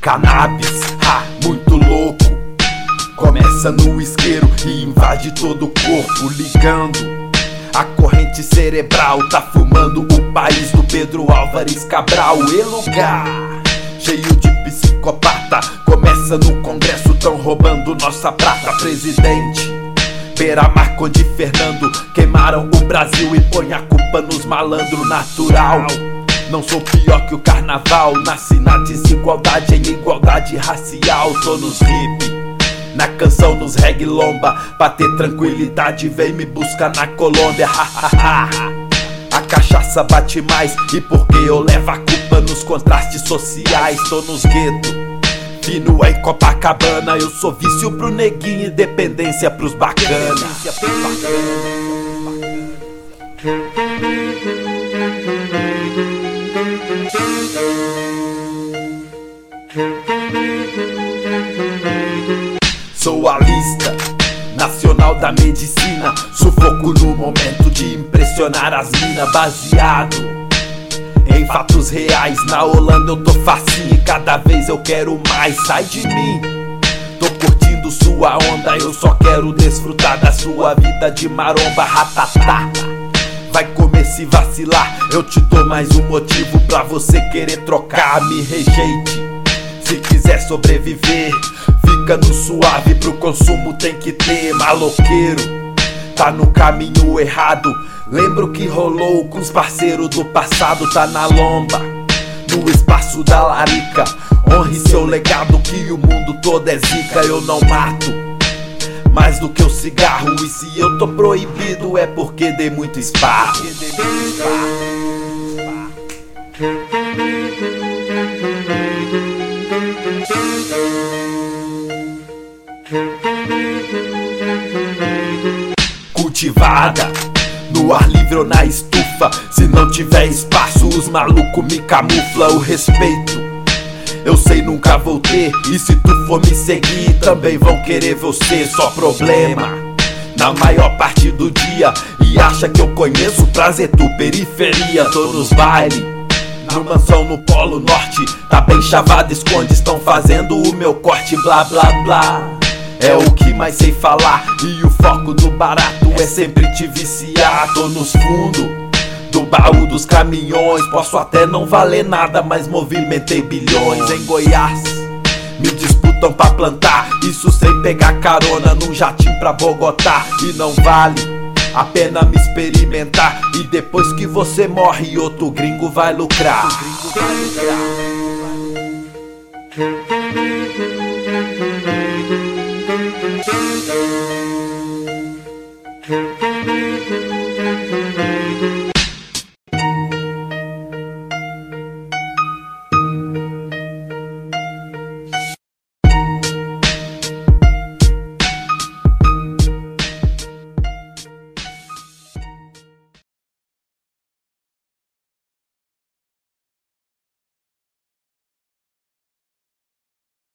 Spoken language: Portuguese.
Cannabis, ha, muito louco. Começa no isqueiro e invade todo o corpo, ligando. A corrente cerebral tá fumando o país do Pedro Álvares Cabral e lugar cheio de psicopata. Começa no Congresso, tão roubando nossa prata, presidente. Beira Marconde Fernando queimaram o Brasil e põe a culpa nos malandro natural. Não sou pior que o carnaval, nasci na desigualdade em igualdade racial. Tô nos hip, na canção nos reggae lomba. Pra ter tranquilidade, vem me buscar na Colômbia. A cachaça bate mais e porque eu levo a culpa nos contrastes sociais. Tô nos guetos. Fino em Copacabana, eu sou vício pro neguinho e dependência pros bacanas. Sou a lista nacional da medicina. Sufoco no momento de impressionar as minas, baseado fatos reais. Na Holanda eu tô facinho e cada vez eu quero mais. Sai de mim, tô curtindo sua onda. Eu só quero desfrutar da sua vida de maromba, ratatá. Vai comer se vacilar, eu te dou mais um motivo pra você querer trocar. Me rejeite. Se quiser sobreviver, fica no suave, pro consumo tem que ter maloqueiro. Tá no caminho errado. Lembro que rolou com os parceiros do passado, tá na lomba. No espaço da larica, honre seu legado que o mundo todo é zica, eu não mato. Mais do que o cigarro, e se eu tô proibido é porque dei muito espaço. Cultivada no ar livre ou na estufa. Se não tiver espaço, os malucos me camufla o respeito. Eu sei, nunca vou ter. E se tu for me seguir, também vão querer você. Só problema. Na maior parte do dia. E acha que eu conheço prazer tu periferia. Tô nos baile. Na mansão no Polo Norte. Tá bem chavado, esconde. Estão fazendo o meu corte, blá blá blá. É o que mais sei falar. E o foco do barato é sempre te viciar. Tô nos fundos do baú dos caminhões. Posso até não valer nada, mas movimentei bilhões em Goiás. Me disputam pra plantar, isso sem pegar carona num jatinho pra Bogotá. E não vale a pena me experimentar. E depois que você morre, outro gringo vai lucrar. Outro gringo vai lucrar. Thank you.